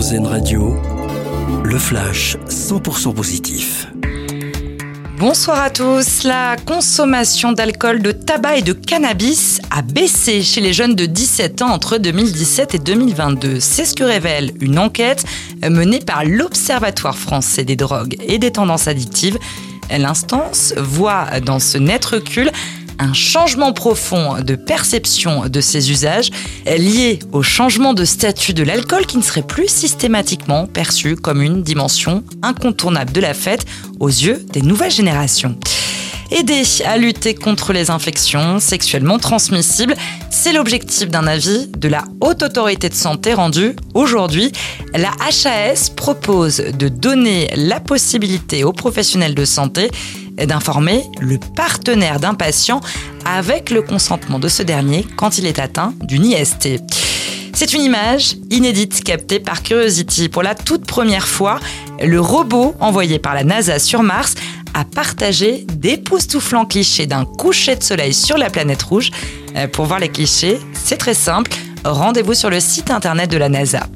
Radio, le flash 100% positif. Bonsoir à tous. La consommation d'alcool, de tabac et de cannabis a baissé chez les jeunes de 17 ans entre 2017 et 2022. C'est ce que révèle une enquête menée par l'Observatoire français des drogues et des tendances addictives. L'instance voit dans ce net recul un changement profond de perception de ces usages lié au changement de statut de l'alcool qui ne serait plus systématiquement perçu comme une dimension incontournable de la fête aux yeux des nouvelles générations. Aider à lutter contre les infections sexuellement transmissibles, c'est l'objectif d'un avis de la Haute Autorité de Santé rendu aujourd'hui. La HAS propose de donner la possibilité aux professionnels de santé d'informer le partenaire d'un patient avec le consentement de ce dernier quand il est atteint d'une IST. C'est une image inédite captée par Curiosity. Pour la toute première fois, le robot envoyé par la NASA sur Mars a partagé d'époustouflants clichés d'un coucher de soleil sur la planète rouge. Euh, pour voir les clichés, c'est très simple. Rendez-vous sur le site internet de la NASA.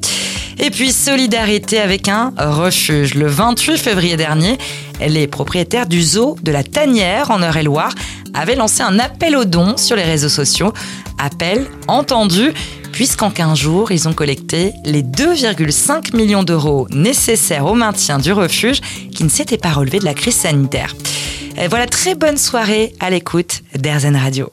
Et puis solidarité avec un refuge. Le 28 février dernier, les propriétaires du zoo de la Tanière en Eure-et-Loire avaient lancé un appel aux dons sur les réseaux sociaux. Appel entendu puisqu'en 15 jours, ils ont collecté les 2,5 millions d'euros nécessaires au maintien du refuge qui ne s'était pas relevé de la crise sanitaire. Et voilà, très bonne soirée à l'écoute d'Airzen Radio.